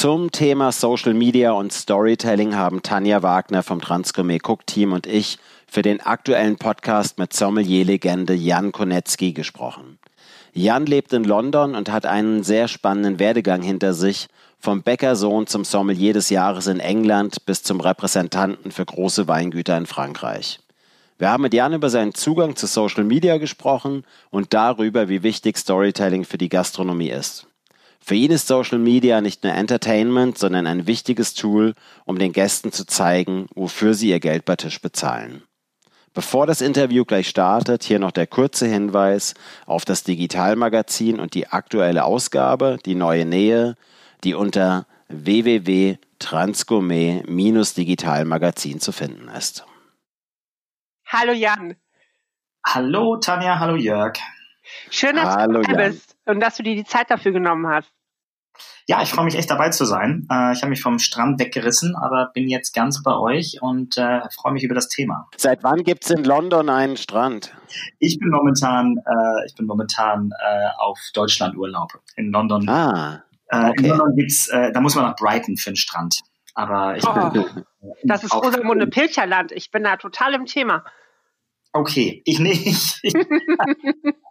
Zum Thema Social Media und Storytelling haben Tanja Wagner vom Transgourmet Cook Team und ich für den aktuellen Podcast mit Sommelier-Legende Jan Konetzki gesprochen. Jan lebt in London und hat einen sehr spannenden Werdegang hinter sich, vom Bäckersohn zum Sommelier des Jahres in England bis zum Repräsentanten für große Weingüter in Frankreich. Wir haben mit Jan über seinen Zugang zu Social Media gesprochen und darüber, wie wichtig Storytelling für die Gastronomie ist. Für ihn ist Social Media nicht nur Entertainment, sondern ein wichtiges Tool, um den Gästen zu zeigen, wofür sie ihr Geld bei Tisch bezahlen. Bevor das Interview gleich startet, hier noch der kurze Hinweis auf das Digitalmagazin und die aktuelle Ausgabe, die neue Nähe, die unter www.transgourmet-digitalmagazin zu finden ist. Hallo Jan. Hallo Tanja, hallo Jörg. Schön, dass hallo, du dabei bist und dass du dir die Zeit dafür genommen hast. Ja, ich freue mich echt dabei zu sein. Äh, ich habe mich vom Strand weggerissen, aber bin jetzt ganz bei euch und äh, freue mich über das Thema. Seit wann gibt es in London einen Strand? Ich bin momentan, äh, ich bin momentan äh, auf Deutschlandurlaub in London. Ah, äh, okay. in London gibt's, äh, da muss man nach Brighton für den Strand. Aber ich oh, bin, das ist Rosamunde Pilcherland. Ich bin da total im Thema. Okay, ich nicht.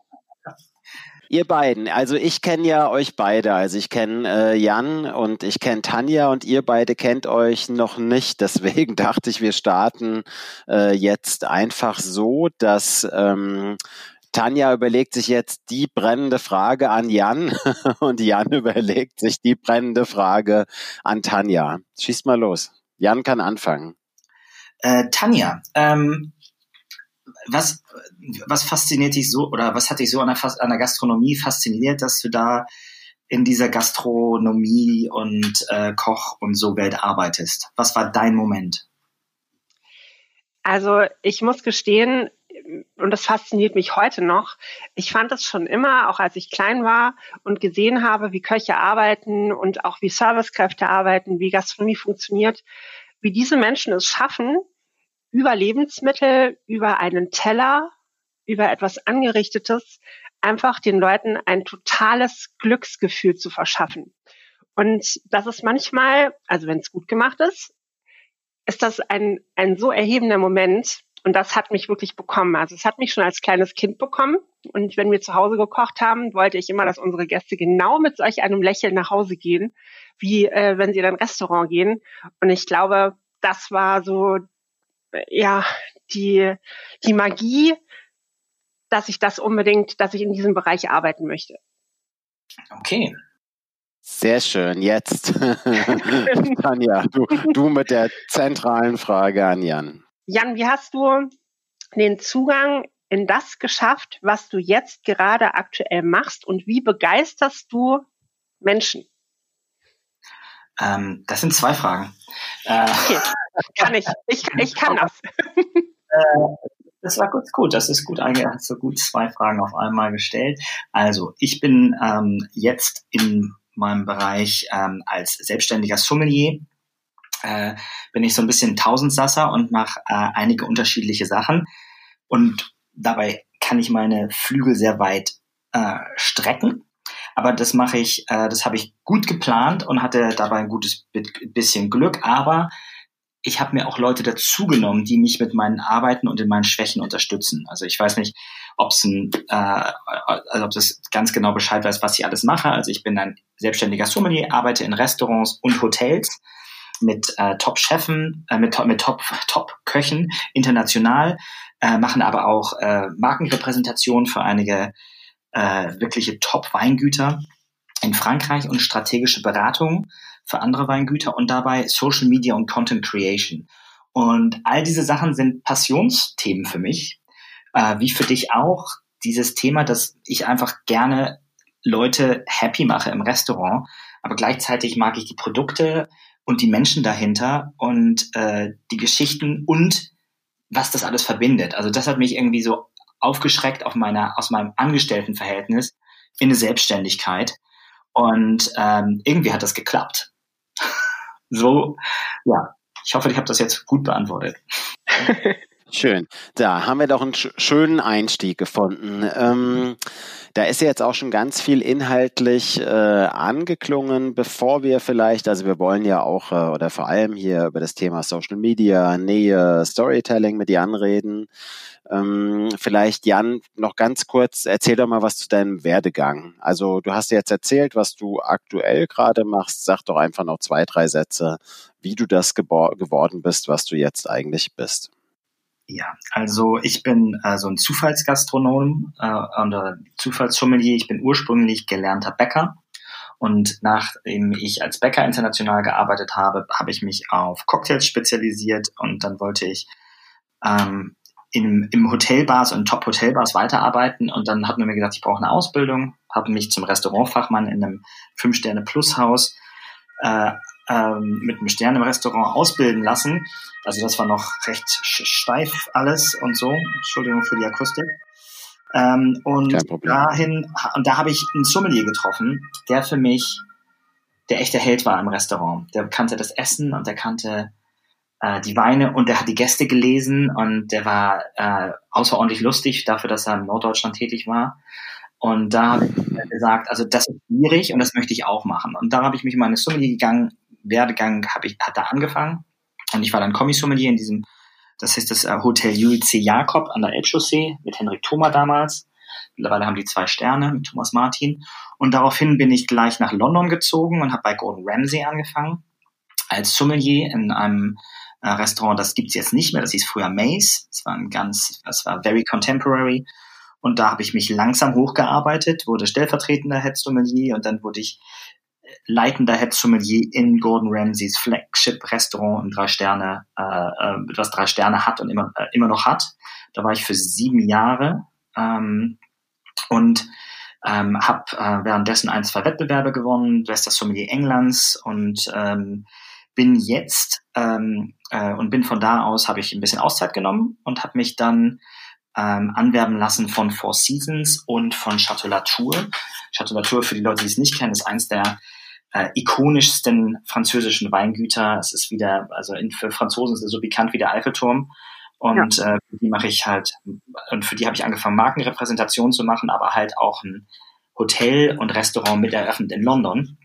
Ihr beiden, also ich kenne ja euch beide. Also ich kenne äh, Jan und ich kenne Tanja und ihr beide kennt euch noch nicht. Deswegen dachte ich, wir starten äh, jetzt einfach so, dass ähm, Tanja überlegt sich jetzt die brennende Frage an Jan und Jan überlegt sich die brennende Frage an Tanja. Schieß mal los. Jan kann anfangen. Äh, Tanja, ähm, was, was fasziniert dich so oder was hat dich so an der, an der Gastronomie fasziniert, dass du da in dieser Gastronomie und äh, Koch und so Welt arbeitest? Was war dein Moment? Also ich muss gestehen, und das fasziniert mich heute noch. Ich fand es schon immer, auch als ich klein war und gesehen habe, wie Köche arbeiten und auch wie Servicekräfte arbeiten, wie Gastronomie funktioniert, wie diese Menschen es schaffen, über Lebensmittel, über einen Teller, über etwas Angerichtetes, einfach den Leuten ein totales Glücksgefühl zu verschaffen. Und das ist manchmal, also wenn es gut gemacht ist, ist das ein, ein so erhebender Moment. Und das hat mich wirklich bekommen. Also es hat mich schon als kleines Kind bekommen. Und wenn wir zu Hause gekocht haben, wollte ich immer, dass unsere Gäste genau mit solch einem Lächeln nach Hause gehen, wie äh, wenn sie in ein Restaurant gehen. Und ich glaube, das war so ja, die, die Magie, dass ich das unbedingt, dass ich in diesem Bereich arbeiten möchte. Okay. Sehr schön. Jetzt, Tanja, du, du mit der zentralen Frage an Jan. Jan, wie hast du den Zugang in das geschafft, was du jetzt gerade aktuell machst und wie begeisterst du Menschen? Ähm, das sind zwei Fragen. Äh, okay. Kann ich. Ich, ich kann das. Äh, das war gut, gut. Das ist gut Hast du gut zwei Fragen auf einmal gestellt. Also, ich bin ähm, jetzt in meinem Bereich ähm, als selbstständiger Sommelier. Äh, bin ich so ein bisschen Tausendsasser und mache äh, einige unterschiedliche Sachen. Und dabei kann ich meine Flügel sehr weit äh, strecken. Aber das mache ich, äh, das habe ich gut geplant und hatte dabei ein gutes bisschen Glück. Aber ich habe mir auch Leute dazugenommen, die mich mit meinen Arbeiten und in meinen Schwächen unterstützen. Also ich weiß nicht, ob es ein, äh, also ob das ganz genau Bescheid weiß, was ich alles mache. Also ich bin ein selbstständiger Sommelier, arbeite in Restaurants und Hotels mit äh, Top-Chefen, äh, mit, mit Top-Köchen Top international, äh, machen aber auch äh, Markenrepräsentation für einige äh, wirkliche Top-Weingüter in Frankreich und strategische Beratung für andere Weingüter und dabei Social Media und Content Creation. Und all diese Sachen sind Passionsthemen für mich, äh, wie für dich auch. Dieses Thema, dass ich einfach gerne Leute happy mache im Restaurant, aber gleichzeitig mag ich die Produkte und die Menschen dahinter und äh, die Geschichten und was das alles verbindet. Also das hat mich irgendwie so aufgeschreckt auf meiner, aus meinem Angestelltenverhältnis in eine Selbstständigkeit. Und ähm, irgendwie hat das geklappt. so, ja, ich hoffe, ich habe das jetzt gut beantwortet. Schön. Da haben wir doch einen schönen Einstieg gefunden. Ähm, da ist ja jetzt auch schon ganz viel inhaltlich äh, angeklungen, bevor wir vielleicht, also wir wollen ja auch äh, oder vor allem hier über das Thema Social Media, Nähe, Storytelling mit Jan reden. Ähm, vielleicht Jan noch ganz kurz, erzähl doch mal was zu deinem Werdegang. Also du hast jetzt erzählt, was du aktuell gerade machst. Sag doch einfach noch zwei, drei Sätze, wie du das geworden bist, was du jetzt eigentlich bist. Ja, also ich bin äh, so ein Zufallsgastronom äh, oder Zufallssommelier. Ich bin ursprünglich gelernter Bäcker. Und nachdem ich als Bäcker international gearbeitet habe, habe ich mich auf Cocktails spezialisiert. Und dann wollte ich ähm, in, im Hotelbars und Top-Hotelbars weiterarbeiten. Und dann hat man mir gesagt, ich brauche eine Ausbildung, habe mich zum Restaurantfachmann in einem Fünf-Sterne-Plus-Haus äh, ähm, mit einem Stern im Restaurant ausbilden lassen. Also das war noch recht steif alles und so. Entschuldigung für die Akustik. Ähm, und dahin, und da habe ich einen Sommelier getroffen, der für mich der echte Held war im Restaurant. Der kannte das Essen und der kannte äh, die Weine und der hat die Gäste gelesen und der war äh, außerordentlich lustig dafür, dass er in Norddeutschland tätig war. Und da habe ich gesagt, also das ist schwierig und das möchte ich auch machen. Und da habe ich mich in meine Sommelier gegangen, Werdegang habe ich, hat da angefangen. Und ich war dann Kommissommelier in diesem, das heißt das äh, Hotel UIC Jakob an der Elbchaussee mit Henrik Thoma damals. Mittlerweile haben die zwei Sterne mit Thomas Martin. Und daraufhin bin ich gleich nach London gezogen und habe bei Gordon Ramsay angefangen als Sommelier in einem äh, Restaurant. Das gibt's jetzt nicht mehr. Das hieß früher Maze. Das war ein ganz, das war very contemporary. Und da habe ich mich langsam hochgearbeitet, wurde stellvertretender Head Sommelier und dann wurde ich leitender Head Sommelier in Gordon Ramsays Flagship Restaurant in drei Sterne, äh, äh, das drei Sterne hat und immer, äh, immer noch hat. Da war ich für sieben Jahre ähm, und ähm, habe äh, währenddessen ein, zwei Wettbewerbe gewonnen, Bester Sommelier Englands und ähm, bin jetzt ähm, äh, und bin von da aus habe ich ein bisschen Auszeit genommen und habe mich dann ähm, anwerben lassen von Four Seasons und von Chateau Latour. Chateau Latour, für die Leute, die es nicht kennen, ist eins der äh, ikonischsten französischen Weingüter. Es ist wieder, also in, für Franzosen ist es so bekannt wie der Eiffelturm. Und ja. äh, für die mache ich halt, und für die habe ich angefangen, Markenrepräsentation zu machen, aber halt auch ein Hotel und Restaurant mit eröffnet in London.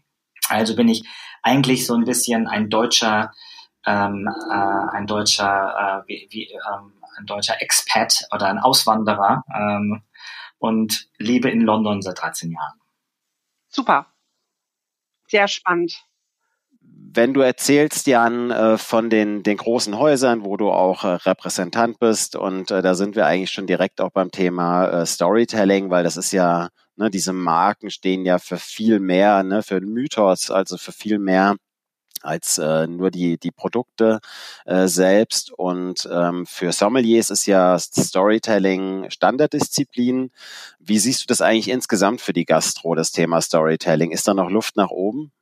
Also bin ich eigentlich so ein bisschen ein deutscher, ähm, äh, ein deutscher, äh, wie, wie, ähm, ein deutscher Expat oder ein Auswanderer ähm, und lebe in London seit 13 Jahren. Super sehr spannend. Wenn du erzählst, Jan, äh, von den, den großen Häusern, wo du auch äh, Repräsentant bist, und äh, da sind wir eigentlich schon direkt auch beim Thema Storytelling, weil das ist ja, ne, diese Marken stehen ja für viel mehr, ne, für Mythos, also für viel mehr als äh, nur die, die Produkte äh, selbst. Und ähm, für Sommeliers ist ja Storytelling Standarddisziplin. Wie siehst du das eigentlich insgesamt für die Gastro, das Thema Storytelling? Ist da noch Luft nach oben?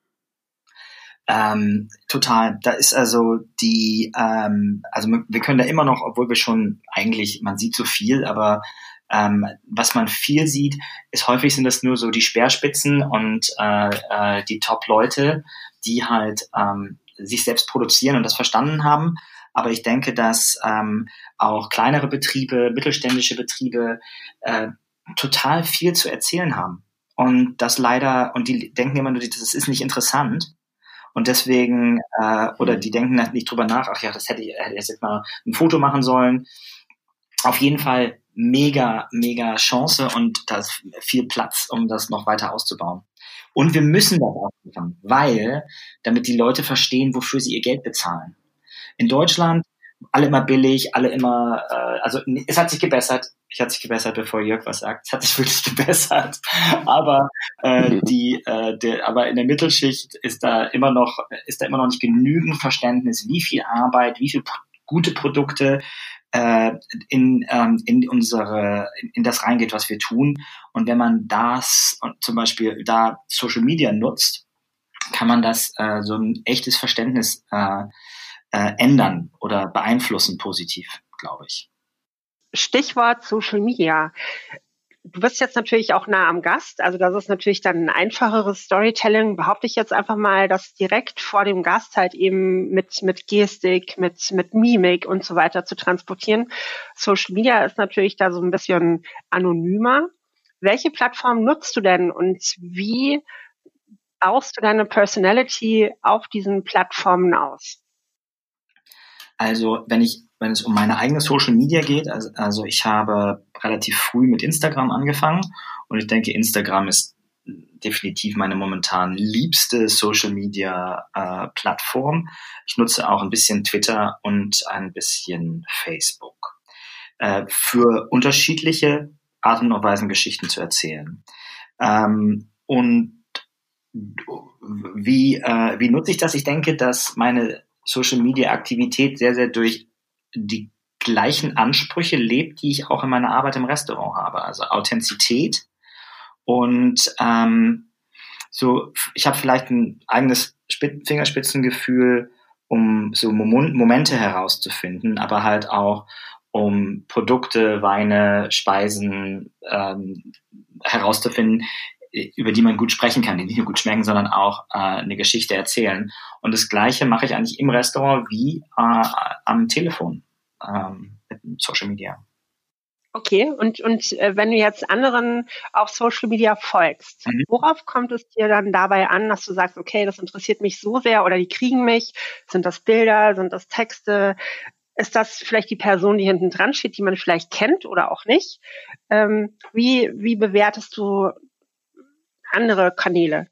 Ähm, total. Da ist also die, ähm, also wir können da immer noch, obwohl wir schon eigentlich, man sieht so viel, aber ähm, was man viel sieht, ist häufig sind das nur so die Speerspitzen und äh, äh, die Top-Leute, die halt ähm, sich selbst produzieren und das verstanden haben. Aber ich denke, dass ähm, auch kleinere Betriebe, mittelständische Betriebe äh, total viel zu erzählen haben. Und das leider, und die denken immer nur, das ist nicht interessant. Und deswegen, äh, oder die denken nicht drüber nach, ach ja, das hätte ich, hätte ich jetzt mal ein Foto machen sollen. Auf jeden Fall mega, mega Chance und da ist viel Platz, um das noch weiter auszubauen. Und wir müssen das auch machen, weil, damit die Leute verstehen, wofür sie ihr Geld bezahlen. In Deutschland alle immer billig, alle immer, äh, also es hat sich gebessert. Ich hat sich gebessert, bevor Jörg was sagt. Es hat sich wirklich gebessert. Aber äh, die, äh, der, aber in der Mittelschicht ist da immer noch, ist da immer noch nicht genügend Verständnis, wie viel Arbeit, wie viel gute Produkte äh, in, ähm, in unsere, in das reingeht, was wir tun. Und wenn man das zum Beispiel da Social Media nutzt, kann man das äh, so ein echtes Verständnis äh, äh, ändern oder beeinflussen positiv, glaube ich. Stichwort Social Media. Du bist jetzt natürlich auch nah am Gast, also das ist natürlich dann ein einfacheres Storytelling, behaupte ich jetzt einfach mal, das direkt vor dem Gast halt eben mit, mit Gestik, mit, mit Mimik und so weiter zu transportieren. Social Media ist natürlich da so ein bisschen anonymer. Welche Plattform nutzt du denn und wie baust du deine Personality auf diesen Plattformen aus? Also, wenn ich, wenn es um meine eigene Social Media geht, also, also ich habe relativ früh mit Instagram angefangen und ich denke, Instagram ist definitiv meine momentan liebste Social Media äh, Plattform. Ich nutze auch ein bisschen Twitter und ein bisschen Facebook äh, für unterschiedliche Arten und Weisen Geschichten zu erzählen. Ähm, und wie, äh, wie nutze ich das? Ich denke, dass meine Social Media Aktivität sehr, sehr durch die gleichen Ansprüche lebt, die ich auch in meiner Arbeit im Restaurant habe. Also Authentizität und ähm, so, ich habe vielleicht ein eigenes Fingerspitzengefühl, um so Momente herauszufinden, aber halt auch um Produkte, Weine, Speisen ähm, herauszufinden, über die man gut sprechen kann, die nicht nur gut schmecken, sondern auch äh, eine Geschichte erzählen. Und das Gleiche mache ich eigentlich im Restaurant wie äh, am Telefon ähm, mit Social Media. Okay, und, und äh, wenn du jetzt anderen auf Social Media folgst, mhm. worauf kommt es dir dann dabei an, dass du sagst, okay, das interessiert mich so sehr oder die kriegen mich? Sind das Bilder, sind das Texte? Ist das vielleicht die Person, die hinten dran steht, die man vielleicht kennt oder auch nicht? Ähm, wie, wie bewertest du andere Kanäle?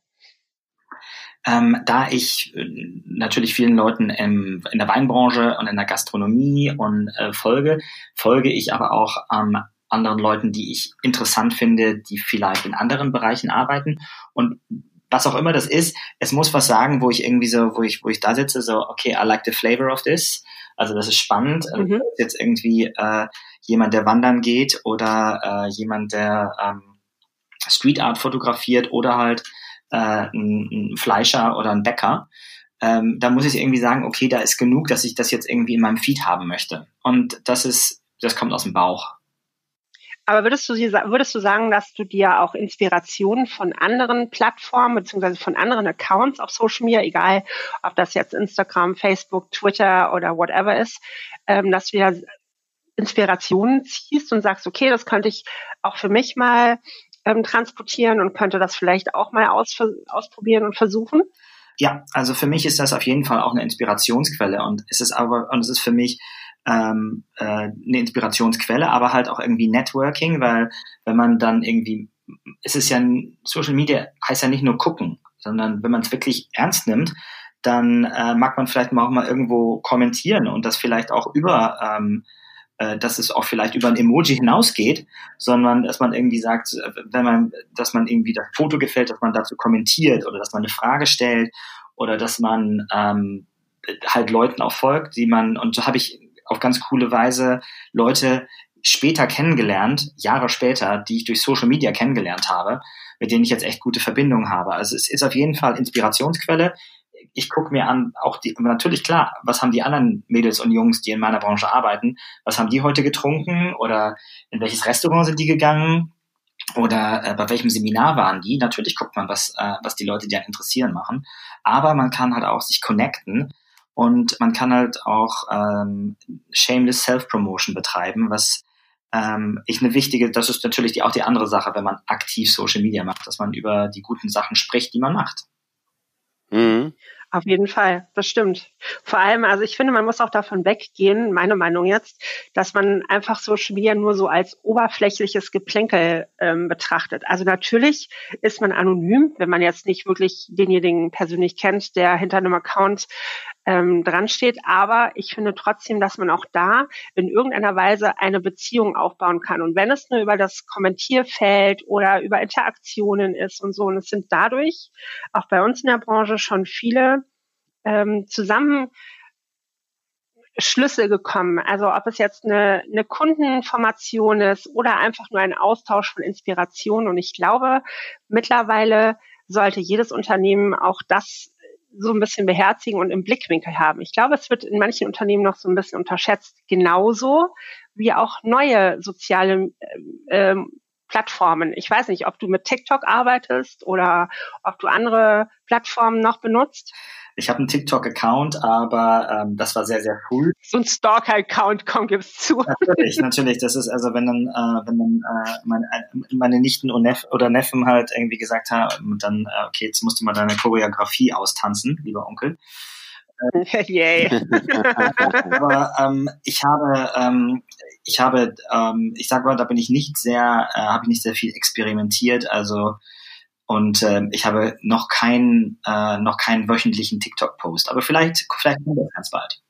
Ähm, da ich äh, natürlich vielen Leuten im, in der Weinbranche und in der Gastronomie und äh, folge, folge ich aber auch ähm, anderen Leuten, die ich interessant finde, die vielleicht in anderen Bereichen arbeiten. Und was auch immer das ist, es muss was sagen, wo ich irgendwie so, wo ich, wo ich da sitze, so, okay, I like the flavor of this. Also das ist spannend. Also mhm. Jetzt irgendwie äh, jemand, der wandern geht oder äh, jemand, der ähm, Street Art fotografiert oder halt äh, ein, ein Fleischer oder ein Bäcker, ähm, da muss ich irgendwie sagen, okay, da ist genug, dass ich das jetzt irgendwie in meinem Feed haben möchte. Und das ist, das kommt aus dem Bauch. Aber würdest du, würdest du sagen, dass du dir auch Inspirationen von anderen Plattformen beziehungsweise von anderen Accounts auf Social Media, egal ob das jetzt Instagram, Facebook, Twitter oder whatever ist, ähm, dass du dir Inspirationen ziehst und sagst, okay, das könnte ich auch für mich mal ähm, transportieren und könnte das vielleicht auch mal aus, ausprobieren und versuchen? Ja, also für mich ist das auf jeden Fall auch eine Inspirationsquelle und es ist aber und es ist für mich ähm, äh, eine Inspirationsquelle, aber halt auch irgendwie Networking, weil wenn man dann irgendwie, es ist ja Social Media heißt ja nicht nur gucken, sondern wenn man es wirklich ernst nimmt, dann äh, mag man vielleicht mal auch mal irgendwo kommentieren und das vielleicht auch über ähm, äh, dass es auch vielleicht über ein Emoji hinausgeht, sondern dass man irgendwie sagt, wenn man, dass man irgendwie das Foto gefällt, dass man dazu kommentiert oder dass man eine Frage stellt oder dass man ähm, halt Leuten auch folgt, die man, und so habe ich auf ganz coole Weise Leute später kennengelernt, Jahre später, die ich durch Social Media kennengelernt habe, mit denen ich jetzt echt gute Verbindungen habe. Also es ist auf jeden Fall Inspirationsquelle ich gucke mir an, auch die, natürlich klar, was haben die anderen Mädels und Jungs, die in meiner Branche arbeiten, was haben die heute getrunken oder in welches Restaurant sind die gegangen oder äh, bei welchem Seminar waren die? Natürlich guckt man, was, äh, was die Leute, die einen interessieren, machen. Aber man kann halt auch sich connecten und man kann halt auch ähm, shameless Self-Promotion betreiben, was ähm, ich eine wichtige, das ist natürlich die, auch die andere Sache, wenn man aktiv Social Media macht, dass man über die guten Sachen spricht, die man macht. Mhm. Auf jeden Fall, das stimmt. Vor allem, also ich finde, man muss auch davon weggehen, meine Meinung jetzt, dass man einfach Social Media nur so als oberflächliches Geplänkel ähm, betrachtet. Also natürlich ist man anonym, wenn man jetzt nicht wirklich denjenigen persönlich kennt, der hinter einem Account ähm, dran steht. Aber ich finde trotzdem, dass man auch da in irgendeiner Weise eine Beziehung aufbauen kann. Und wenn es nur über das Kommentierfeld oder über Interaktionen ist und so, und es sind dadurch auch bei uns in der Branche schon viele ähm, zusammen Schlüsse gekommen. Also ob es jetzt eine, eine Kundeninformation ist oder einfach nur ein Austausch von Inspiration. Und ich glaube, mittlerweile sollte jedes Unternehmen auch das so ein bisschen beherzigen und im Blickwinkel haben. Ich glaube, es wird in manchen Unternehmen noch so ein bisschen unterschätzt, genauso wie auch neue soziale äh, Plattformen. Ich weiß nicht, ob du mit TikTok arbeitest oder ob du andere Plattformen noch benutzt. Ich habe einen TikTok-Account, aber ähm, das war sehr, sehr cool. So ein Stalker-Account, komm, gib's zu. Natürlich, natürlich. Das ist also, wenn dann, äh, wenn dann äh, meine, äh, meine Nichten Neff oder Neffen halt irgendwie gesagt haben, dann, äh, okay, jetzt musst du mal deine Choreografie austanzen, lieber Onkel. Yay. aber ähm, ich habe, ähm, ich habe, ähm, ich sage mal, da bin ich nicht sehr, äh, habe ich nicht sehr viel experimentiert. Also und äh, ich habe noch keinen, äh, noch keinen wöchentlichen TikTok-Post. Aber vielleicht, vielleicht kommt das ganz bald.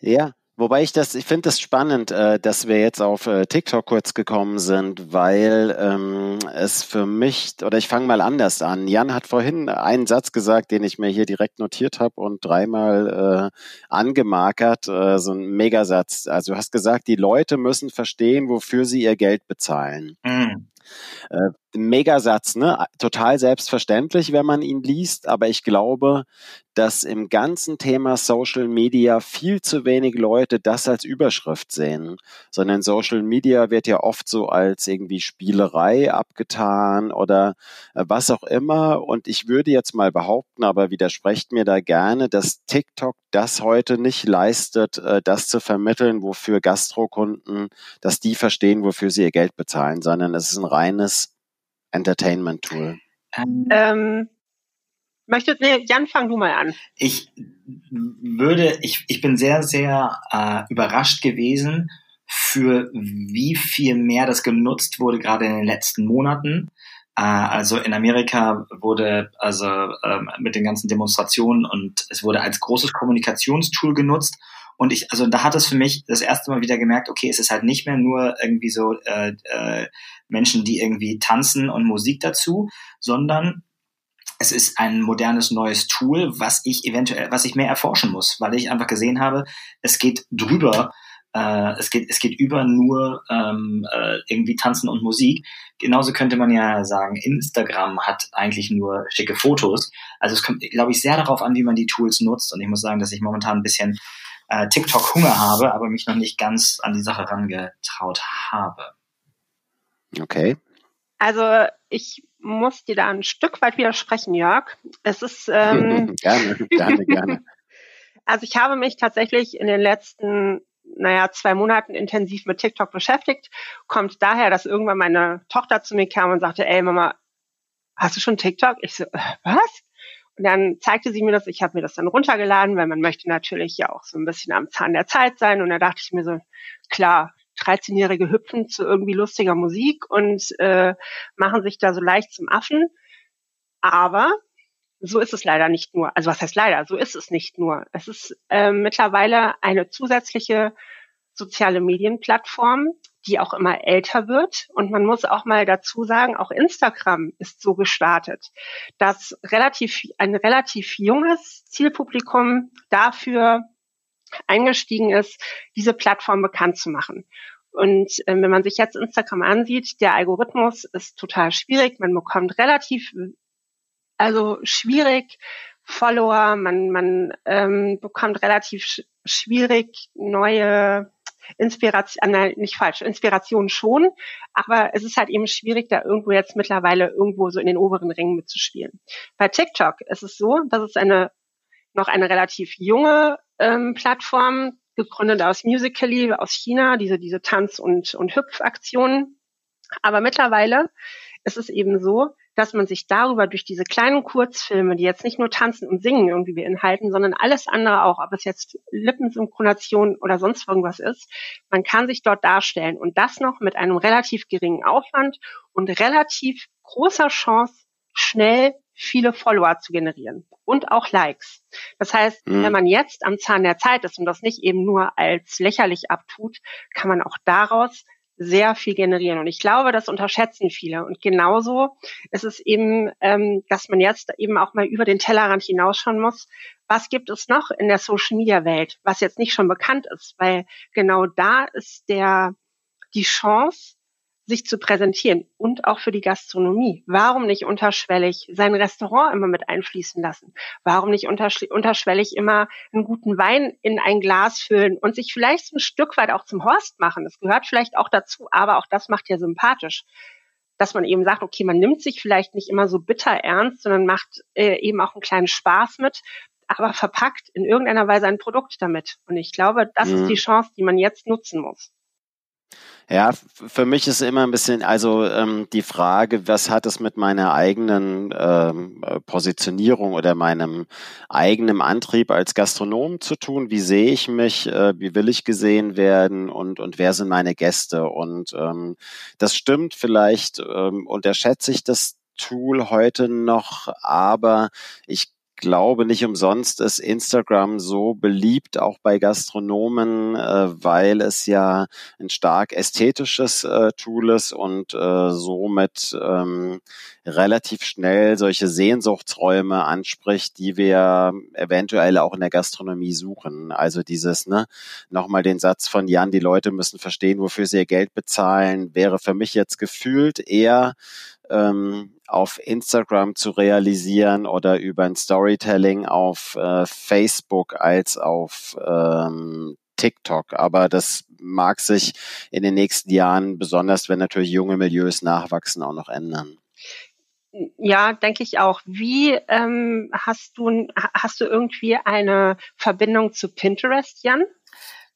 Ja, Wobei ich das, ich finde das spannend, äh, dass wir jetzt auf äh, TikTok kurz gekommen sind, weil ähm, es für mich, oder ich fange mal anders an. Jan hat vorhin einen Satz gesagt, den ich mir hier direkt notiert habe und dreimal äh, angemarkert, äh, so ein Megasatz. Also du hast gesagt, die Leute müssen verstehen, wofür sie ihr Geld bezahlen. Mhm. Megasatz, ne? Total selbstverständlich, wenn man ihn liest, aber ich glaube, dass im ganzen Thema Social Media viel zu wenig Leute das als Überschrift sehen, sondern Social Media wird ja oft so als irgendwie Spielerei abgetan oder äh, was auch immer. Und ich würde jetzt mal behaupten, aber widersprecht mir da gerne, dass TikTok das heute nicht leistet, äh, das zu vermitteln, wofür Gastrokunden, dass die verstehen, wofür sie ihr Geld bezahlen, sondern es ist ein reines Entertainment-Tool? Ähm, möchtest, nee, Jan, fang du mal an. Ich würde, ich, ich bin sehr, sehr äh, überrascht gewesen, für wie viel mehr das genutzt wurde, gerade in den letzten Monaten. Äh, also in Amerika wurde also ähm, mit den ganzen Demonstrationen und es wurde als großes Kommunikationstool genutzt. Und ich, also da hat es für mich das erste Mal wieder gemerkt, okay, es ist halt nicht mehr nur irgendwie so äh, äh, Menschen, die irgendwie tanzen und Musik dazu, sondern es ist ein modernes neues Tool, was ich eventuell, was ich mehr erforschen muss, weil ich einfach gesehen habe, es geht drüber, äh, es geht, es geht über nur ähm, äh, irgendwie Tanzen und Musik. Genauso könnte man ja sagen, Instagram hat eigentlich nur schicke Fotos. Also es kommt, glaube ich, sehr darauf an, wie man die Tools nutzt. Und ich muss sagen, dass ich momentan ein bisschen äh, TikTok-Hunger habe, aber mich noch nicht ganz an die Sache rangetraut habe. Okay. Also ich muss dir da ein Stück weit widersprechen, Jörg. Es ist ähm, gerne, gerne, gerne. Also ich habe mich tatsächlich in den letzten, naja, zwei Monaten intensiv mit TikTok beschäftigt. Kommt daher, dass irgendwann meine Tochter zu mir kam und sagte, ey Mama, hast du schon TikTok? Ich so, äh, was? Und dann zeigte sie mir das, ich habe mir das dann runtergeladen, weil man möchte natürlich ja auch so ein bisschen am Zahn der Zeit sein. Und da dachte ich mir so, klar, 13-Jährige hüpfen zu irgendwie lustiger Musik und äh, machen sich da so leicht zum Affen. Aber so ist es leider nicht nur. Also was heißt leider? So ist es nicht nur. Es ist äh, mittlerweile eine zusätzliche soziale Medienplattform, die auch immer älter wird. Und man muss auch mal dazu sagen, auch Instagram ist so gestartet, dass relativ, ein relativ junges Zielpublikum dafür eingestiegen ist, diese Plattform bekannt zu machen. Und äh, wenn man sich jetzt Instagram ansieht, der Algorithmus ist total schwierig. Man bekommt relativ, also schwierig Follower, man, man ähm, bekommt relativ sch schwierig neue Inspiration, äh, nein, nicht falsch, Inspiration schon, aber es ist halt eben schwierig, da irgendwo jetzt mittlerweile irgendwo so in den oberen Rängen mitzuspielen. Bei TikTok ist es so, dass es eine noch eine relativ junge ähm, Plattform, gegründet aus Musical.ly, aus China, diese, diese Tanz- und, und Hüpfaktionen. Aber mittlerweile ist es eben so, dass man sich darüber durch diese kleinen Kurzfilme, die jetzt nicht nur Tanzen und Singen irgendwie beinhalten, sondern alles andere auch, ob es jetzt Lippensynchronation oder sonst irgendwas ist, man kann sich dort darstellen und das noch mit einem relativ geringen Aufwand und relativ großer Chance, schnell viele Follower zu generieren und auch Likes. Das heißt, mhm. wenn man jetzt am Zahn der Zeit ist und das nicht eben nur als lächerlich abtut, kann man auch daraus sehr viel generieren. Und ich glaube, das unterschätzen viele. Und genauso ist es eben, ähm, dass man jetzt eben auch mal über den Tellerrand hinausschauen muss. Was gibt es noch in der Social Media Welt, was jetzt nicht schon bekannt ist? Weil genau da ist der, die Chance, sich zu präsentieren und auch für die Gastronomie. Warum nicht unterschwellig sein Restaurant immer mit einfließen lassen? Warum nicht unterschwellig immer einen guten Wein in ein Glas füllen und sich vielleicht ein Stück weit auch zum Horst machen? Das gehört vielleicht auch dazu, aber auch das macht ja sympathisch. Dass man eben sagt, okay, man nimmt sich vielleicht nicht immer so bitter ernst, sondern macht äh, eben auch einen kleinen Spaß mit, aber verpackt in irgendeiner Weise ein Produkt damit. Und ich glaube, das mhm. ist die Chance, die man jetzt nutzen muss. Ja, für mich ist immer ein bisschen, also ähm, die Frage, was hat es mit meiner eigenen ähm, Positionierung oder meinem eigenen Antrieb als Gastronom zu tun? Wie sehe ich mich? Äh, wie will ich gesehen werden? Und, und wer sind meine Gäste? Und ähm, das stimmt, vielleicht ähm, unterschätze ich das Tool heute noch, aber ich glaube, nicht umsonst ist Instagram so beliebt, auch bei Gastronomen, äh, weil es ja ein stark ästhetisches äh, Tool ist und äh, somit ähm, relativ schnell solche Sehnsuchtsräume anspricht, die wir eventuell auch in der Gastronomie suchen. Also dieses, ne, nochmal den Satz von Jan, die Leute müssen verstehen, wofür sie ihr Geld bezahlen, wäre für mich jetzt gefühlt eher ähm, auf Instagram zu realisieren oder über ein Storytelling auf äh, Facebook als auf ähm, TikTok. Aber das mag sich in den nächsten Jahren, besonders wenn natürlich junge Milieus nachwachsen, auch noch ändern. Ja, denke ich auch. Wie ähm, hast du hast du irgendwie eine Verbindung zu Pinterest, Jan?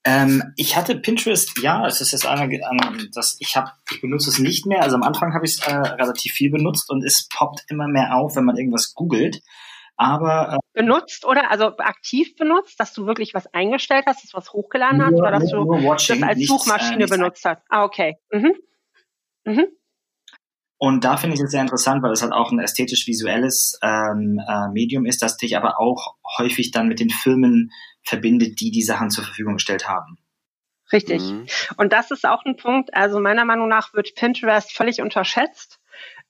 Ähm, ich hatte Pinterest, ja, es ist jetzt einmal, ähm, das, ich habe, ich benutze es nicht mehr. Also am Anfang habe ich es äh, relativ viel benutzt und es poppt immer mehr auf, wenn man irgendwas googelt. Aber äh, benutzt oder also aktiv benutzt, dass du wirklich was eingestellt hast, dass du was hochgeladen hast, oder dass du watching, das als nichts, Suchmaschine äh, benutzt hast. Ah, okay. Mhm. Mhm. Und da finde ich es sehr interessant, weil es halt auch ein ästhetisch-visuelles ähm, äh, Medium ist, das dich aber auch häufig dann mit den Firmen verbindet, die die Sachen zur Verfügung gestellt haben. Richtig. Mhm. Und das ist auch ein Punkt, also meiner Meinung nach wird Pinterest völlig unterschätzt.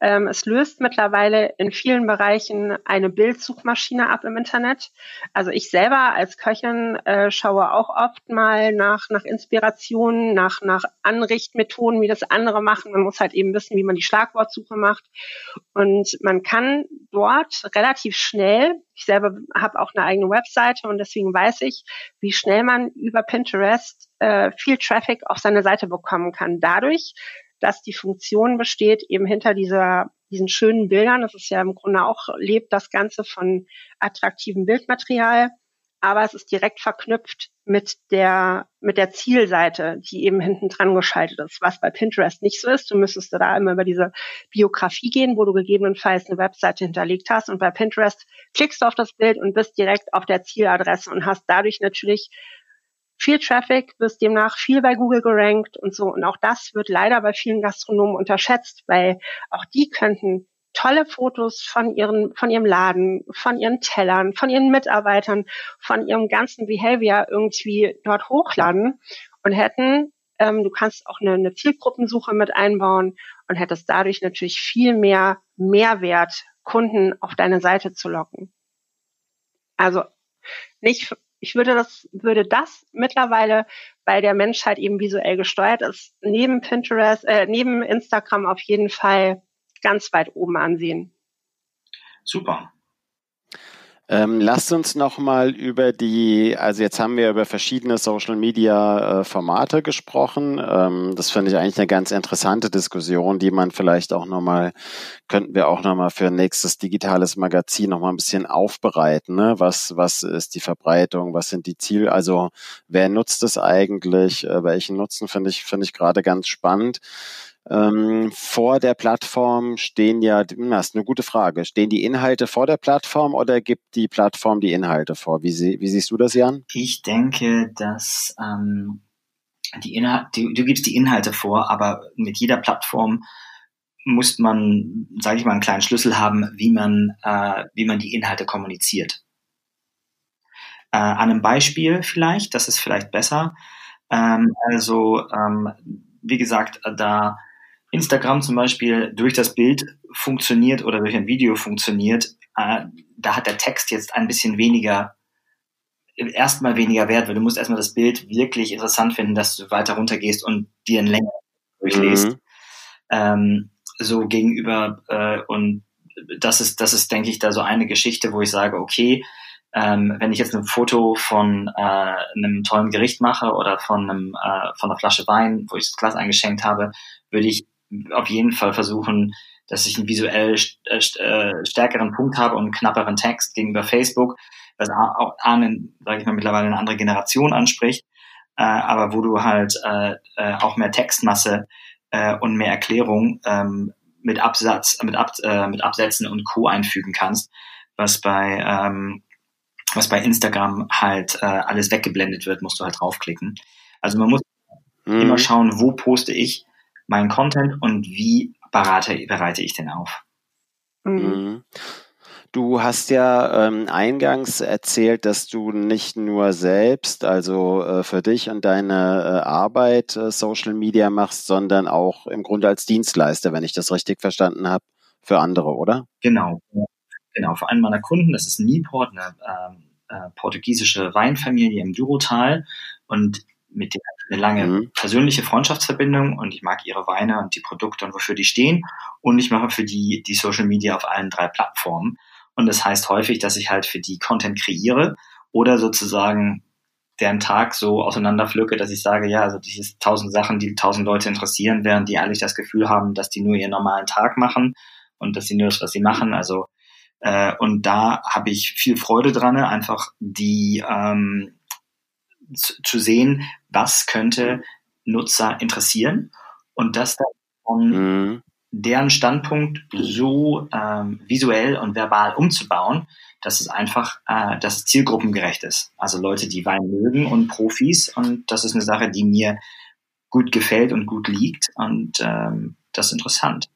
Ähm, es löst mittlerweile in vielen Bereichen eine Bildsuchmaschine ab im Internet. Also ich selber als Köchin äh, schaue auch oft mal nach, nach Inspirationen, nach, nach Anrichtmethoden, wie das andere machen. Man muss halt eben wissen, wie man die Schlagwortsuche macht. Und man kann dort relativ schnell, ich selber habe auch eine eigene Webseite und deswegen weiß ich, wie schnell man über Pinterest äh, viel Traffic auf seine Seite bekommen kann. Dadurch, dass die Funktion besteht, eben hinter dieser, diesen schönen Bildern. Das ist ja im Grunde auch, lebt das Ganze von attraktivem Bildmaterial. Aber es ist direkt verknüpft mit der, mit der Zielseite, die eben hinten dran geschaltet ist, was bei Pinterest nicht so ist. Du müsstest da immer über diese Biografie gehen, wo du gegebenenfalls eine Webseite hinterlegt hast. Und bei Pinterest klickst du auf das Bild und bist direkt auf der Zieladresse und hast dadurch natürlich viel Traffic, wirst demnach viel bei Google gerankt und so. Und auch das wird leider bei vielen Gastronomen unterschätzt, weil auch die könnten tolle Fotos von ihren, von ihrem Laden, von ihren Tellern, von ihren Mitarbeitern, von ihrem ganzen Behavior irgendwie dort hochladen und hätten, ähm, du kannst auch eine, eine Zielgruppensuche mit einbauen und hättest dadurch natürlich viel mehr Mehrwert, Kunden auf deine Seite zu locken. Also nicht ich würde das, würde das mittlerweile, weil der Menschheit eben visuell gesteuert ist, neben Pinterest, äh, neben Instagram auf jeden Fall ganz weit oben ansehen. Super. Ähm, lasst uns noch mal über die, also jetzt haben wir über verschiedene Social Media äh, Formate gesprochen. Ähm, das finde ich eigentlich eine ganz interessante Diskussion, die man vielleicht auch noch mal könnten wir auch noch mal für ein nächstes digitales Magazin noch mal ein bisschen aufbereiten. Ne? Was was ist die Verbreitung? Was sind die Ziele? Also wer nutzt es eigentlich? Äh, welchen Nutzen finde ich finde ich gerade ganz spannend. Ähm, vor der Plattform stehen ja, das ist eine gute Frage, stehen die Inhalte vor der Plattform oder gibt die Plattform die Inhalte vor? Wie, sie, wie siehst du das, Jan? Ich denke, dass ähm, die du, du gibst die Inhalte vor, aber mit jeder Plattform muss man, sage ich mal, einen kleinen Schlüssel haben, wie man, äh, wie man die Inhalte kommuniziert. Äh, an einem Beispiel vielleicht, das ist vielleicht besser. Ähm, also, ähm, wie gesagt, da Instagram zum Beispiel durch das Bild funktioniert oder durch ein Video funktioniert, äh, da hat der Text jetzt ein bisschen weniger, erstmal weniger Wert, weil du musst erstmal das Bild wirklich interessant finden, dass du weiter runtergehst und dir ein länger durchliest. Mhm. ähm, so gegenüber äh, und das ist, das ist, denke ich, da so eine Geschichte, wo ich sage, okay, ähm, wenn ich jetzt ein Foto von äh, einem tollen Gericht mache oder von einem äh, von einer Flasche Wein, wo ich das Glas eingeschenkt habe, würde ich auf jeden Fall versuchen, dass ich einen visuell äh, äh, stärkeren Punkt habe und einen knapperen Text gegenüber Facebook, was auch einen, sage ich mal, mittlerweile eine andere Generation anspricht, äh, aber wo du halt äh, äh, auch mehr Textmasse äh, und mehr Erklärung ähm, mit Absatz, mit, Ab, äh, mit Absätzen und Co. einfügen kannst, was bei ähm, was bei Instagram halt äh, alles weggeblendet wird, musst du halt draufklicken. Also man muss mhm. immer schauen, wo poste ich meinen Content und wie berate, bereite ich den auf. Mhm. mhm. Du hast ja ähm, eingangs erzählt, dass du nicht nur selbst, also äh, für dich und deine äh, Arbeit äh, Social Media machst, sondern auch im Grunde als Dienstleister, wenn ich das richtig verstanden habe, für andere, oder? Genau. Genau, vor allem meiner Kunden, das ist Nieport, eine ähm, äh, portugiesische Weinfamilie im Durotal und mit denen eine lange mhm. persönliche Freundschaftsverbindung und ich mag ihre Weine und die Produkte und wofür die stehen und ich mache für die die Social Media auf allen drei Plattformen und das heißt häufig, dass ich halt für die Content kreiere oder sozusagen deren Tag so auseinanderpflücke, dass ich sage, ja, also diese tausend Sachen, die tausend Leute interessieren, während die eigentlich das Gefühl haben, dass die nur ihren normalen Tag machen und dass sie nur das, was sie machen. Also äh, und da habe ich viel Freude dran, einfach die ähm, zu, zu sehen, was könnte Nutzer interessieren und das dann von mhm. deren Standpunkt so ähm, visuell und verbal umzubauen, dass es einfach, äh, dass es zielgruppengerecht ist. Also Leute, die Wein mögen und Profis und das ist eine Sache, die mir gut gefällt und gut liegt und ähm, das ist interessant.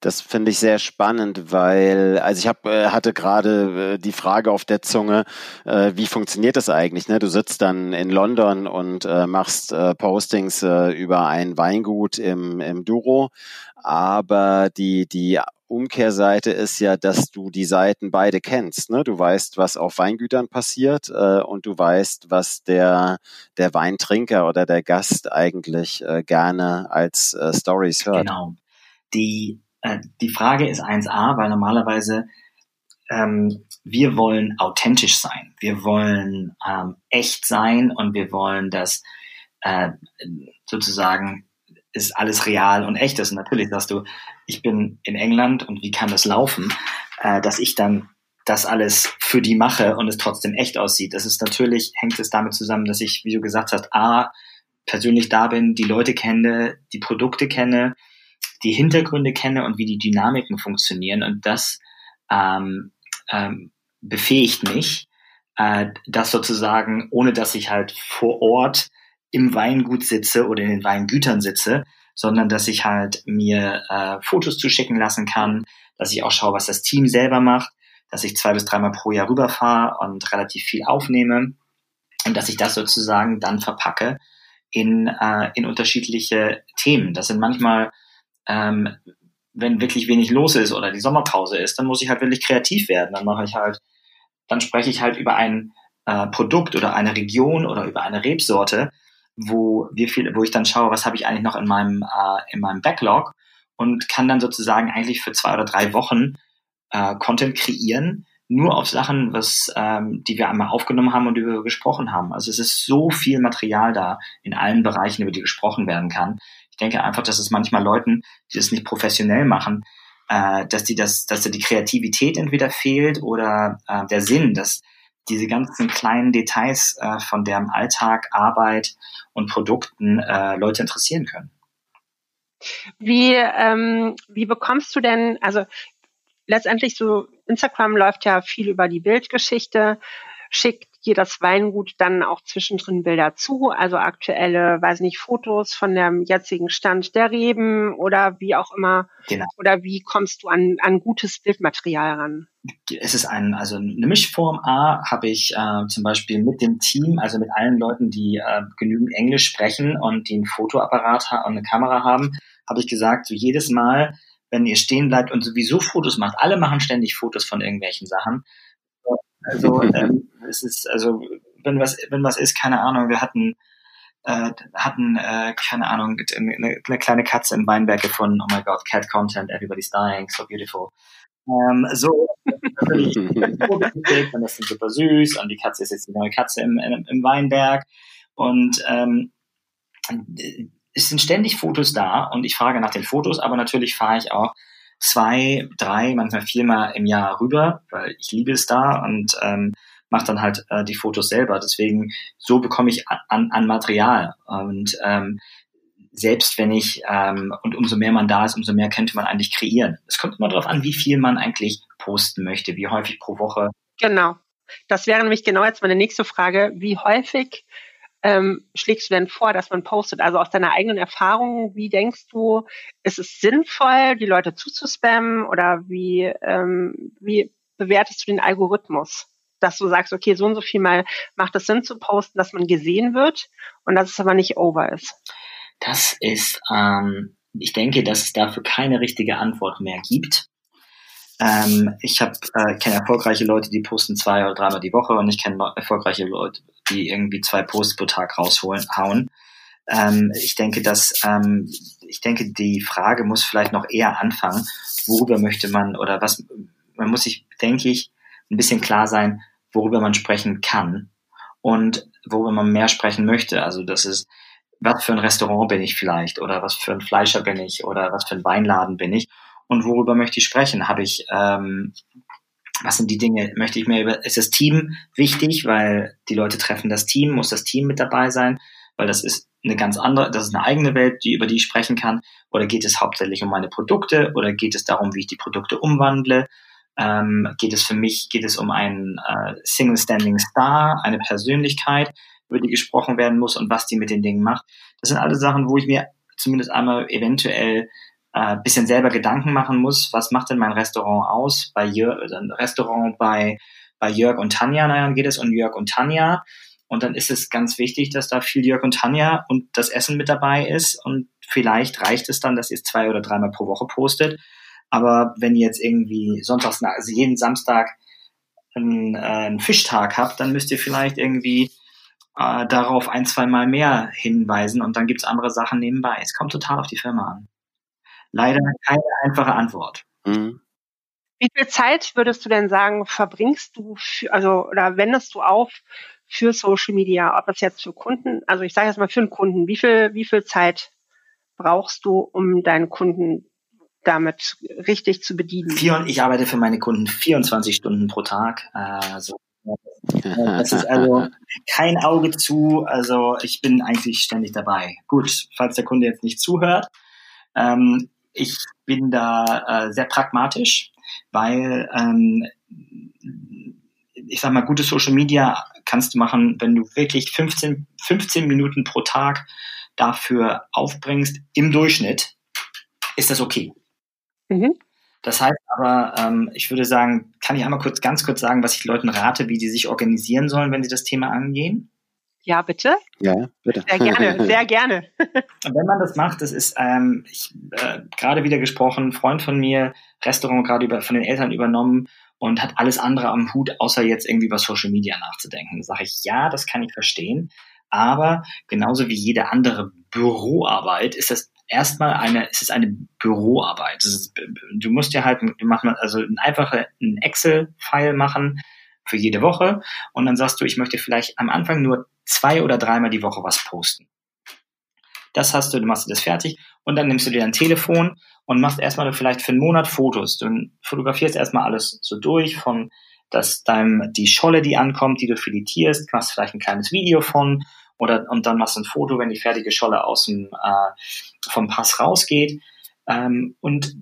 Das finde ich sehr spannend, weil, also ich hab, äh, hatte gerade äh, die Frage auf der Zunge, äh, wie funktioniert das eigentlich? Ne? Du sitzt dann in London und äh, machst äh, Postings äh, über ein Weingut im, im Duro, aber die, die Umkehrseite ist ja, dass du die Seiten beide kennst. Ne? Du weißt, was auf Weingütern passiert äh, und du weißt, was der, der Weintrinker oder der Gast eigentlich äh, gerne als äh, Stories hört. Genau. Die äh, die Frage ist 1a, weil normalerweise ähm, wir wollen authentisch sein. Wir wollen ähm, echt sein und wir wollen, dass äh, sozusagen ist alles real und echt ist. Und natürlich sagst du, ich bin in England und wie kann das laufen, äh, dass ich dann das alles für die mache und es trotzdem echt aussieht. Das ist natürlich, hängt es damit zusammen, dass ich, wie du gesagt hast, A, persönlich da bin, die Leute kenne, die Produkte kenne, die Hintergründe kenne und wie die Dynamiken funktionieren. Und das ähm, ähm, befähigt mich, äh, das sozusagen, ohne dass ich halt vor Ort im Weingut sitze oder in den Weingütern sitze, sondern dass ich halt mir äh, Fotos zuschicken lassen kann, dass ich auch schaue, was das Team selber macht, dass ich zwei bis dreimal pro Jahr rüberfahre und relativ viel aufnehme und dass ich das sozusagen dann verpacke in, äh, in unterschiedliche Themen. Das sind manchmal ähm, wenn wirklich wenig los ist oder die Sommerpause ist, dann muss ich halt wirklich kreativ werden. Dann mache ich halt, dann spreche ich halt über ein äh, Produkt oder eine Region oder über eine Rebsorte, wo wir viel, wo ich dann schaue, was habe ich eigentlich noch in meinem äh, in meinem Backlog und kann dann sozusagen eigentlich für zwei oder drei Wochen äh, Content kreieren, nur auf Sachen, was ähm, die wir einmal aufgenommen haben und über gesprochen haben. Also es ist so viel Material da in allen Bereichen, über die gesprochen werden kann, denke einfach, dass es manchmal Leuten, die das nicht professionell machen, äh, dass die das, dass da die Kreativität entweder fehlt oder äh, der Sinn, dass diese ganzen kleinen Details äh, von deren Alltag, Arbeit und Produkten äh, Leute interessieren können. Wie, ähm, wie bekommst du denn, also letztendlich so, Instagram läuft ja viel über die Bildgeschichte schickt jedes Weingut dann auch zwischendrin Bilder zu, also aktuelle, weiß nicht, Fotos von dem jetzigen Stand der Reben oder wie auch immer. Genau. Oder wie kommst du an, an gutes Bildmaterial ran? Es ist ein, also eine Mischform A habe ich äh, zum Beispiel mit dem Team, also mit allen Leuten, die äh, genügend Englisch sprechen und die einen Fotoapparat und eine Kamera haben, habe ich gesagt, so jedes Mal, wenn ihr stehen bleibt und sowieso Fotos macht, alle machen ständig Fotos von irgendwelchen Sachen, also ähm, es ist, also wenn was, wenn was ist, keine Ahnung, wir hatten äh, hatten, äh, keine Ahnung, eine, eine kleine Katze im Weinberg gefunden. Oh my God, Cat Content, everybody's dying, so beautiful. Ähm, so, natürlich, und das ist super süß und die Katze ist jetzt die neue Katze im, im, im Weinberg und ähm, es sind ständig Fotos da und ich frage nach den Fotos, aber natürlich fahre ich auch zwei, drei, manchmal viermal im Jahr rüber, weil ich liebe es da und ähm, mache dann halt äh, die Fotos selber. Deswegen so bekomme ich an, an Material und ähm, selbst wenn ich ähm, und umso mehr man da ist, umso mehr könnte man eigentlich kreieren. Es kommt immer darauf an, wie viel man eigentlich posten möchte, wie häufig pro Woche. Genau. Das wäre nämlich genau jetzt meine nächste Frage. Wie häufig ähm, schlägst du denn vor, dass man postet? Also aus deiner eigenen Erfahrung, wie denkst du, ist es sinnvoll, die Leute zuzuspammen oder wie, ähm, wie bewertest du den Algorithmus? Dass du sagst, okay, so und so viel mal macht es Sinn zu posten, dass man gesehen wird und dass es aber nicht over ist. Das ist, ähm, ich denke, dass es dafür keine richtige Antwort mehr gibt. Ähm, ich äh, kenne erfolgreiche Leute, die posten zwei oder dreimal die Woche und ich kenne erfolgreiche Leute, die irgendwie zwei Posts pro Tag rausholen, hauen. Ähm, ich denke, dass ähm, ich denke, die Frage muss vielleicht noch eher anfangen, worüber möchte man oder was man muss sich, denke ich, ein bisschen klar sein, worüber man sprechen kann und worüber man mehr sprechen möchte. Also das ist, was für ein Restaurant bin ich vielleicht oder was für ein Fleischer bin ich oder was für ein Weinladen bin ich und worüber möchte ich sprechen? Habe ich, ähm, was sind die Dinge? Möchte ich mehr über, ist das Team wichtig, weil die Leute treffen das Team, muss das Team mit dabei sein, weil das ist eine ganz andere, das ist eine eigene Welt, die, über die ich sprechen kann. Oder geht es hauptsächlich um meine Produkte oder geht es darum, wie ich die Produkte umwandle? Ähm, geht es für mich, geht es um einen äh, Single Standing Star, eine Persönlichkeit, über die gesprochen werden muss und was die mit den Dingen macht? Das sind alle Sachen, wo ich mir zumindest einmal eventuell äh, bisschen selber Gedanken machen muss, was macht denn mein Restaurant aus? Bei Jörg, also ein Restaurant bei, bei Jörg und Tanja, naja, geht es um Jörg und Tanja. Und dann ist es ganz wichtig, dass da viel Jörg und Tanja und das Essen mit dabei ist. Und vielleicht reicht es dann, dass ihr es zwei oder dreimal pro Woche postet. Aber wenn ihr jetzt irgendwie sonntags, also jeden Samstag einen, äh, einen Fischtag habt, dann müsst ihr vielleicht irgendwie äh, darauf ein, zwei Mal mehr hinweisen und dann gibt's andere Sachen nebenbei. Es kommt total auf die Firma an leider keine einfache Antwort. Mhm. Wie viel Zeit würdest du denn sagen, verbringst du, für, also oder wendest du auf für Social Media, ob das jetzt für Kunden, also ich sage jetzt mal für einen Kunden, wie viel, wie viel Zeit brauchst du, um deinen Kunden damit richtig zu bedienen? Ich arbeite für meine Kunden 24 Stunden pro Tag. Also das ist also kein Auge zu. Also ich bin eigentlich ständig dabei. Gut, falls der Kunde jetzt nicht zuhört, ähm, ich bin da äh, sehr pragmatisch, weil ähm, ich sag mal, gute Social Media kannst du machen, wenn du wirklich 15, 15 Minuten pro Tag dafür aufbringst, im Durchschnitt, ist das okay. Mhm. Das heißt aber, ähm, ich würde sagen, kann ich einmal kurz, ganz kurz sagen, was ich Leuten rate, wie die sich organisieren sollen, wenn sie das Thema angehen? Ja, bitte. Ja, bitte. Sehr gerne, sehr gerne. Wenn man das macht, das ist, ähm, ich äh, gerade wieder gesprochen, Freund von mir, Restaurant gerade über, von den Eltern übernommen und hat alles andere am Hut, außer jetzt irgendwie über Social Media nachzudenken. Sage ich, ja, das kann ich verstehen. Aber genauso wie jede andere Büroarbeit ist das erstmal eine, ist es eine Büroarbeit. Ist, du musst ja halt, du machst also ein einfacher Excel-File machen für jede Woche und dann sagst du, ich möchte vielleicht am Anfang nur zwei oder dreimal die Woche was posten. Das hast du, du machst das fertig und dann nimmst du dir dein Telefon und machst erstmal vielleicht für einen Monat Fotos. Du fotografierst erstmal alles so durch von dass deinem die Scholle, die ankommt, die du filetierst, machst vielleicht ein kleines Video von oder und dann machst du ein Foto, wenn die fertige Scholle aus dem äh, vom Pass rausgeht ähm, und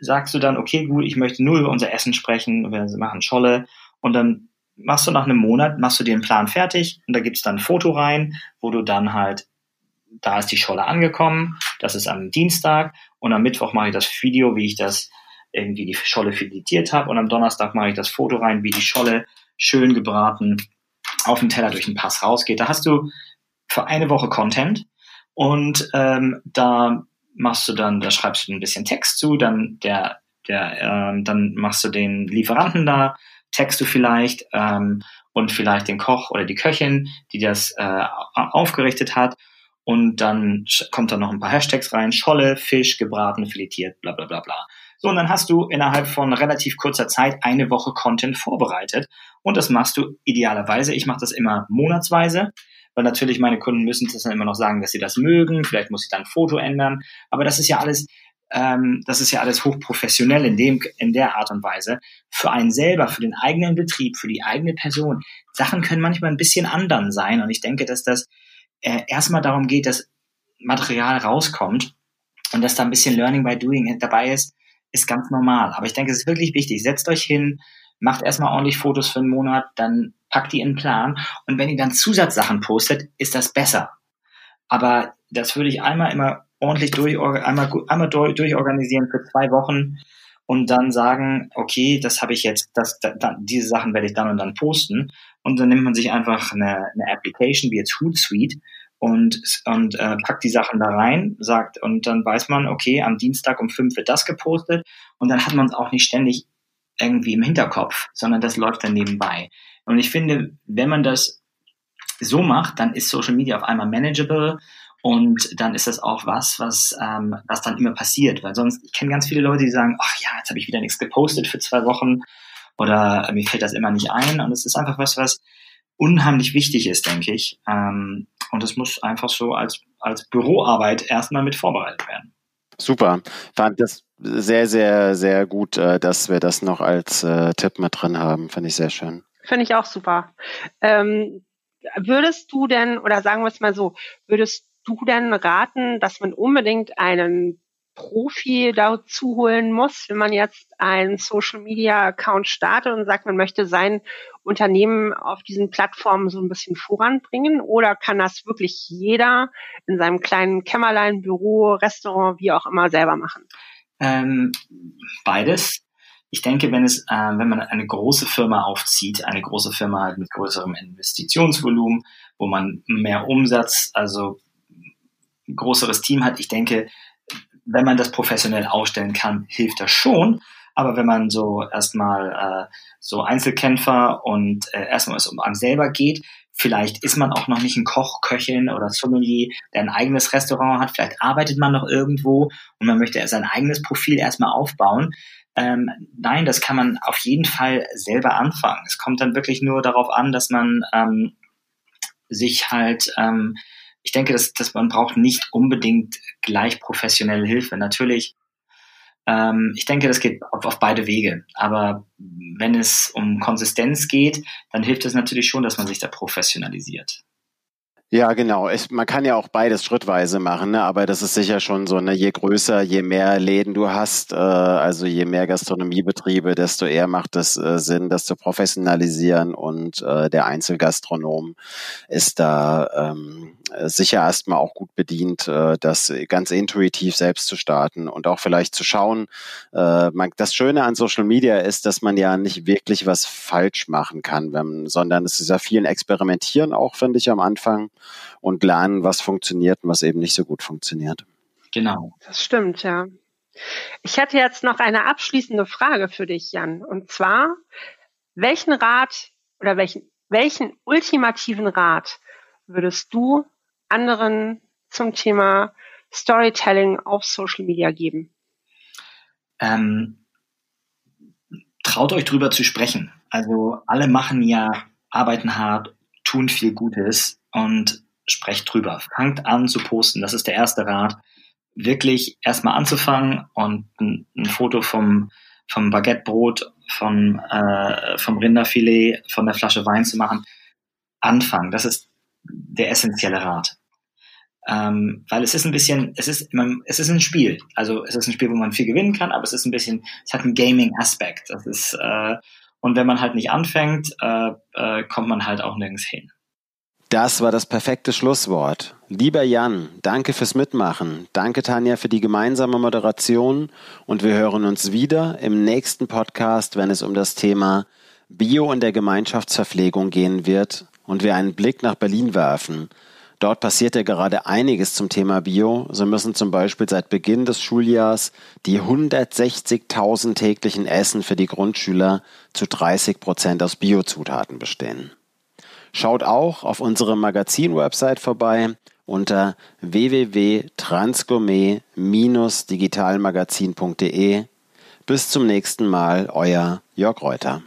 sagst du dann, okay, gut, ich möchte nur über unser Essen sprechen, wir machen Scholle und dann machst du nach einem Monat, machst du dir einen Plan fertig und da gibt's dann ein Foto rein, wo du dann halt, da ist die Scholle angekommen, das ist am Dienstag und am Mittwoch mache ich das Video, wie ich das irgendwie die Scholle filetiert habe und am Donnerstag mache ich das Foto rein, wie die Scholle schön gebraten auf dem Teller durch den Pass rausgeht. Da hast du für eine Woche Content und ähm, da machst du dann, da schreibst du ein bisschen Text zu, dann der, der, ähm, dann machst du den Lieferanten da, du vielleicht ähm, und vielleicht den Koch oder die Köchin, die das äh, aufgerichtet hat. und dann kommt da noch ein paar Hashtags rein, Scholle, Fisch, gebraten, filetiert, bla bla bla bla. So, und dann hast du innerhalb von relativ kurzer Zeit eine Woche Content vorbereitet und das machst du idealerweise. Ich mache das immer monatsweise, weil natürlich meine Kunden müssen das dann immer noch sagen, dass sie das mögen. Vielleicht muss ich dann ein Foto ändern, aber das ist ja alles ähm, das ist ja alles hochprofessionell in dem in der Art und Weise. Für einen selber, für den eigenen Betrieb, für die eigene Person. Sachen können manchmal ein bisschen andern sein und ich denke, dass das äh, erstmal darum geht, dass Material rauskommt und dass da ein bisschen Learning by Doing dabei ist, ist ganz normal. Aber ich denke, es ist wirklich wichtig. Setzt euch hin, macht erstmal ordentlich Fotos für einen Monat, dann packt die in den Plan. Und wenn ihr dann Zusatzsachen postet, ist das besser. Aber das würde ich einmal immer ordentlich durch, einmal, einmal durchorganisieren für zwei Wochen und dann sagen, okay, das habe ich jetzt, das, da, diese Sachen werde ich dann und dann posten. Und dann nimmt man sich einfach eine, eine Application wie jetzt Hootsuite und, und äh, packt die Sachen da rein, sagt, und dann weiß man, okay, am Dienstag um fünf wird das gepostet und dann hat man es auch nicht ständig irgendwie im Hinterkopf, sondern das läuft dann nebenbei. Und ich finde, wenn man das so macht, dann ist Social Media auf einmal manageable und dann ist das auch was, was, ähm, was dann immer passiert. Weil sonst, ich kenne ganz viele Leute, die sagen, ach ja, jetzt habe ich wieder nichts gepostet für zwei Wochen oder mir fällt das immer nicht ein. Und es ist einfach was, was unheimlich wichtig ist, denke ich. Ähm, und es muss einfach so als, als Büroarbeit erstmal mit vorbereitet werden. Super. Fand das sehr, sehr, sehr gut, äh, dass wir das noch als äh, Tipp mit drin haben. Finde ich sehr schön. Finde ich auch super. Ähm, würdest du denn, oder sagen wir es mal so, würdest du denn raten, dass man unbedingt einen Profi dazu holen muss, wenn man jetzt einen Social Media Account startet und sagt, man möchte sein Unternehmen auf diesen Plattformen so ein bisschen voranbringen? Oder kann das wirklich jeder in seinem kleinen Kämmerlein, Büro, Restaurant, wie auch immer selber machen? Ähm, beides. Ich denke, wenn es, äh, wenn man eine große Firma aufzieht, eine große Firma mit größerem Investitionsvolumen, wo man mehr Umsatz, also größeres Team hat, ich denke, wenn man das professionell ausstellen kann, hilft das schon. Aber wenn man so erstmal äh, so Einzelkämpfer und äh, erstmal es um einem selber geht, vielleicht ist man auch noch nicht ein Koch, Köchin oder Sommelier, der ein eigenes Restaurant hat, vielleicht arbeitet man noch irgendwo und man möchte sein eigenes Profil erstmal aufbauen. Ähm, nein, das kann man auf jeden Fall selber anfangen. Es kommt dann wirklich nur darauf an, dass man ähm, sich halt ähm, ich denke, dass, dass man braucht nicht unbedingt gleich professionelle Hilfe. Natürlich, ähm, ich denke, das geht auf, auf beide Wege. Aber wenn es um Konsistenz geht, dann hilft es natürlich schon, dass man sich da professionalisiert. Ja, genau. Ich, man kann ja auch beides schrittweise machen, ne? aber das ist sicher schon so, ne? je größer, je mehr Läden du hast, äh, also je mehr Gastronomiebetriebe, desto eher macht es äh, Sinn, das zu professionalisieren und äh, der Einzelgastronom ist da ähm, sicher erstmal auch gut bedient, äh, das ganz intuitiv selbst zu starten und auch vielleicht zu schauen. Äh, man, das Schöne an Social Media ist, dass man ja nicht wirklich was falsch machen kann, wenn, sondern es ist ja vielen Experimentieren auch, finde ich, am Anfang und lernen, was funktioniert und was eben nicht so gut funktioniert. Genau. Das stimmt, ja. Ich hätte jetzt noch eine abschließende Frage für dich, Jan. Und zwar, welchen Rat oder welchen, welchen ultimativen Rat würdest du anderen zum Thema Storytelling auf Social Media geben? Ähm, traut euch drüber zu sprechen. Also alle machen ja, arbeiten hart, tun viel Gutes und sprecht drüber. Fangt an zu posten. Das ist der erste Rat. Wirklich erstmal anzufangen und ein, ein Foto vom, vom Baguettebrot, vom, äh, vom Rinderfilet, von der Flasche Wein zu machen. Anfangen. Das ist der essentielle Rat. Ähm, weil es ist ein bisschen, es ist, es ist ein Spiel. Also es ist ein Spiel, wo man viel gewinnen kann, aber es ist ein bisschen, es hat einen Gaming-Aspekt. Äh, und wenn man halt nicht anfängt, äh, äh, kommt man halt auch nirgends hin. Das war das perfekte Schlusswort. Lieber Jan, danke fürs Mitmachen. Danke Tanja für die gemeinsame Moderation und wir hören uns wieder im nächsten Podcast, wenn es um das Thema Bio in der Gemeinschaftsverpflegung gehen wird und wir einen Blick nach Berlin werfen. Dort passiert ja gerade einiges zum Thema Bio. So müssen zum Beispiel seit Beginn des Schuljahrs die 160.000 täglichen Essen für die Grundschüler zu 30 Prozent aus Biozutaten bestehen. Schaut auch auf unserem Magazin-Website vorbei unter www.transgourmet-digitalmagazin.de. Bis zum nächsten Mal, euer Jörg Reuter.